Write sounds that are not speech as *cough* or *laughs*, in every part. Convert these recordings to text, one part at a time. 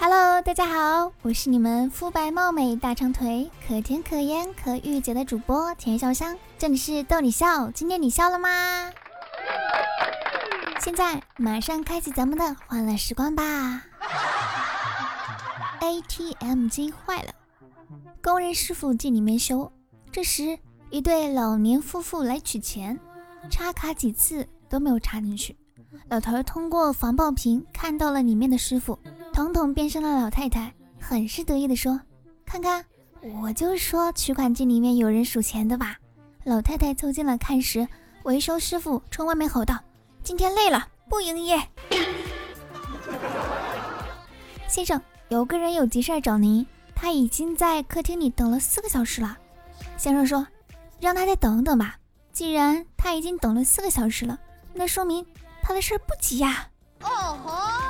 Hello，大家好，我是你们肤白貌美、大长腿、可甜可盐可御姐的主播甜小香，这里是逗你笑，今天你笑了吗？现在马上开启咱们的欢乐时光吧。ATM 机坏了，工人师傅进里面修。这时，一对老年夫妇来取钱，插卡几次都没有插进去。老头通过防爆屏看到了里面的师傅，统变身了老太太，很是得意的说：“看看，我就说取款机里面有人数钱的吧。”老太太凑近了看时，维修师傅冲外面吼道：“今天累了，不营业。”先生，有个人有急事找您，他已经在客厅里等了四个小时了。先生说：“让他再等等吧。既然他已经等了四个小时了，那说明……”他的事不急呀。哦吼！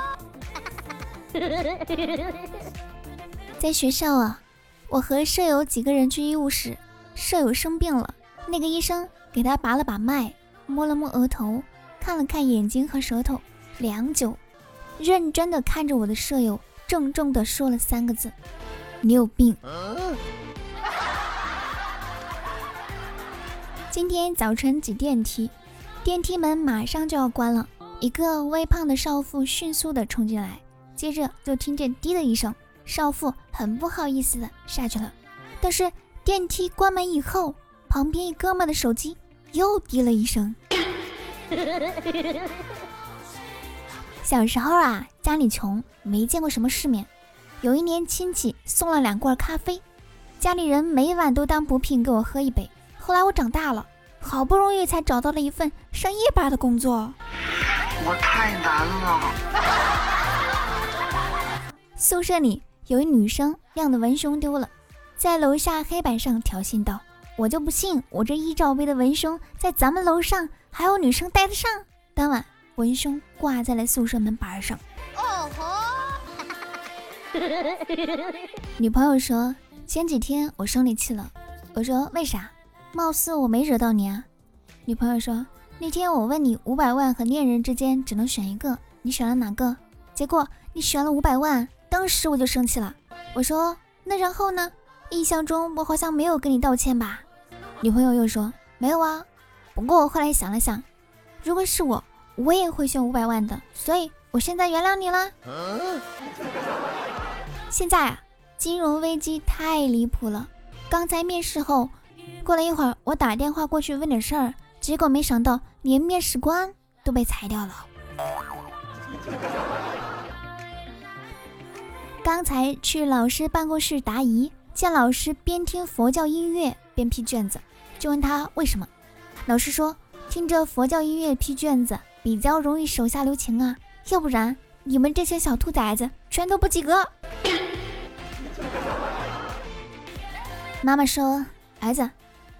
*laughs* 在学校啊，我和舍友几个人去医务室，舍友生病了，那个医生给他拔了把脉，摸了摸额头，看了看眼睛和舌头，良久，认真的看着我的舍友，郑重的说了三个字：“你有病。*laughs* ”今天早晨挤电梯。电梯门马上就要关了，一个微胖的少妇迅速的冲进来，接着就听见滴的一声，少妇很不好意思的下去了。但是电梯关门以后，旁边一哥们的手机又滴了一声。*laughs* 小时候啊，家里穷，没见过什么世面。有一年亲戚送了两罐咖啡，家里人每晚都当补品给我喝一杯。后来我长大了。好不容易才找到了一份上夜班的工作，我太难了。宿舍里有一女生晾的文胸丢了，在楼下黑板上挑衅道：“我就不信我这一罩杯的文胸在咱们楼上还有女生戴得上。”当晚文胸挂在了宿舍门板上。哦吼！女朋友说前几天我生你气了，我说为啥？貌似我没惹到你啊，女朋友说那天我问你五百万和恋人之间只能选一个，你选了哪个？结果你选了五百万，当时我就生气了。我说那然后呢？印象中我好像没有跟你道歉吧？女朋友又说没有啊。不过我后来想了想，如果是我，我也会选五百万的，所以我现在原谅你了。现在啊，金融危机太离谱了。刚才面试后。过了一会儿，我打电话过去问点事儿，结果没想到连面试官都被裁掉了。刚才去老师办公室答疑，见老师边听佛教音乐边批卷子，就问他为什么。老师说，听着佛教音乐批卷子比较容易手下留情啊，要不然你们这些小兔崽子全都不及格。妈妈说，儿子。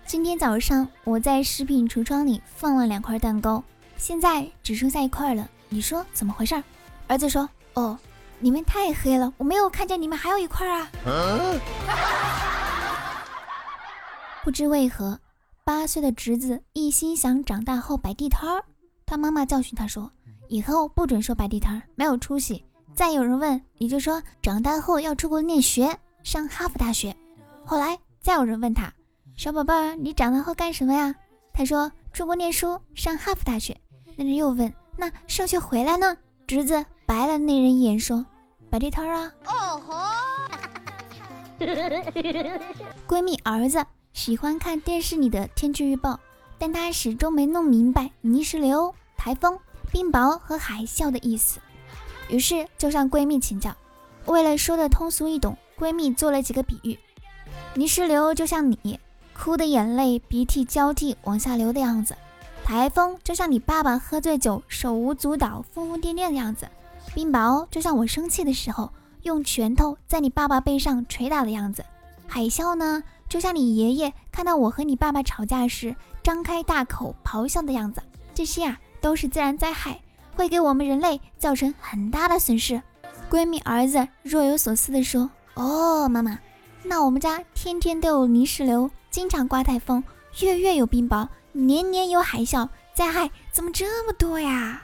今天早上我在食品橱窗里放了两块蛋糕，现在只剩下一块了。你说怎么回事？儿子说：“哦，你们太黑了，我没有看见你们还有一块啊。”不知为何，八岁的侄子一心想长大后摆地摊儿。他妈妈教训他说：“以后不准说摆地摊儿，没有出息。再有人问，你就说长大后要出国念学，上哈佛大学。”后来再有人问他。小宝贝儿，你长大后干什么呀？他说出国念书，上哈佛大学。那人又问，那上学回来呢？侄子白了那人一眼，说摆地摊啊。哦吼！闺蜜儿子喜欢看电视里的天气预报，但他始终没弄明白泥石流、台风、冰雹和海啸的意思，于是就向闺蜜请教。为了说的通俗易懂，闺蜜做了几个比喻：泥石流就像你。哭的眼泪，鼻涕交替往下流的样子；台风就像你爸爸喝醉酒手舞足蹈、疯疯癫癫的样子；冰雹就像我生气的时候用拳头在你爸爸背上捶打的样子；海啸呢，就像你爷爷看到我和你爸爸吵架时张开大口咆哮的样子。这些啊，都是自然灾害，会给我们人类造成很大的损失。闺蜜儿子若有所思地说：“哦，妈妈，那我们家天天都有泥石流。”经常刮台风，月月有冰雹，年年有海啸，灾害怎么这么多呀？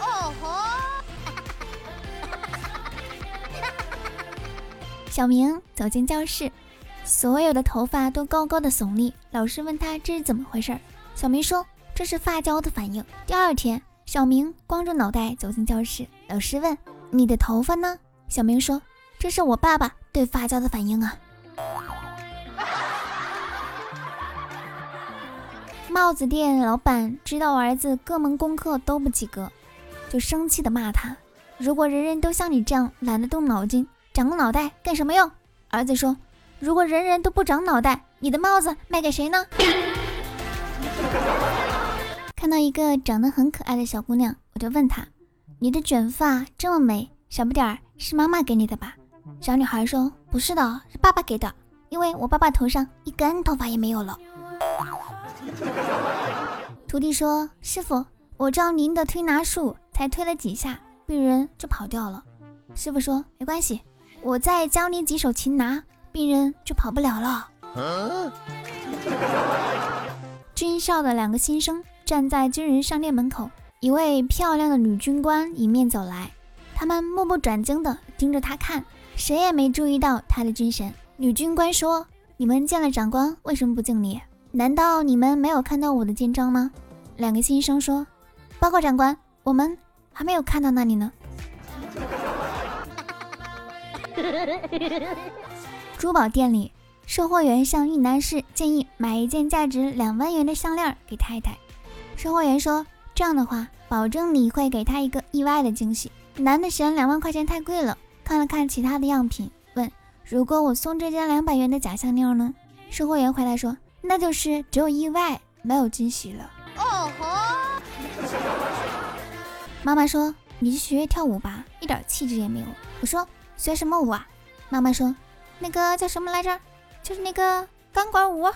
哦吼！小明走进教室，所有的头发都高高的耸立。老师问他这是怎么回事，小明说这是发胶的反应。第二天，小明光着脑袋走进教室，老师问你的头发呢？小明说这是我爸爸对发胶的反应啊。帽子店老板知道儿子各门功课都不及格，就生气的骂他：“如果人人都像你这样懒得动脑筋，长个脑袋干什么用？”儿子说：“如果人人都不长脑袋，你的帽子卖给谁呢？” *laughs* 看到一个长得很可爱的小姑娘，我就问她：“你的卷发这么美，小不点儿是妈妈给你的吧？”小女孩说：“不是的，是爸爸给的，因为我爸爸头上一根头发也没有了。*laughs* ”徒弟说：“师傅，我照您的推拿术，才推了几下，病人就跑掉了。”师傅说：“没关系，我再教你几手擒拿，病人就跑不了了。”军校的两个新生站在军人商店门口，一位漂亮的女军官迎面走来，他们目不转睛地盯着他看，谁也没注意到他的军神。女军官说：“你们见了长官，为什么不敬礼？”难道你们没有看到我的肩章吗？两个新生说：“报告长官，我们还没有看到那里呢。” *laughs* 珠宝店里，售货员向一男士建议买一件价值两万元的项链给太太。售货员说：“这样的话，保证你会给他一个意外的惊喜。”男的嫌两万块钱太贵了，看了看其他的样品，问：“如果我送这件两百元的假项链呢？”售货员回答说。那就是只有意外，没有惊喜了。哦吼！妈妈说：“你去学跳舞吧，一点气质也没有。”我说：“学什么舞啊？”妈妈说：“那个叫什么来着？就是那个钢管舞。”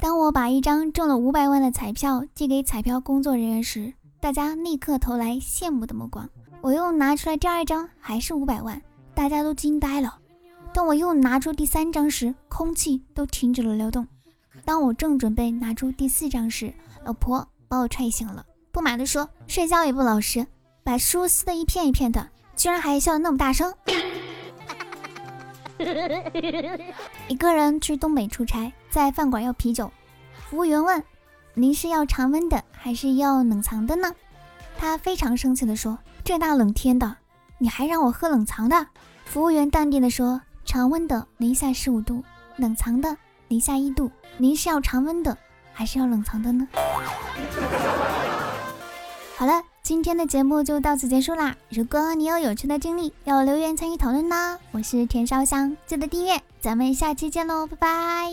当我把一张中了五百万的彩票寄给彩票工作人员时，大家立刻投来羡慕的目光。我又拿出来第二张，还是五百万，大家都惊呆了。当我又拿出第三张时，空气都停止了流动。当我正准备拿出第四张时，老婆把我踹醒了，不满地说：“睡觉也不老实，把书撕得一片一片的，居然还笑得那么大声。”一个人去东北出差，在饭馆要啤酒，服务员问：“您是要常温的还是要冷藏的呢？”他非常生气地说：“这大冷天的，你还让我喝冷藏的？”服务员淡定地说。常温的零下十五度，冷藏的零下一度。您是要常温的，还是要冷藏的呢？*laughs* 好了，今天的节目就到此结束啦。如果你有有趣的经历，要留言参与讨论呢。我是田烧香，记得订阅，咱们下期见喽，拜拜。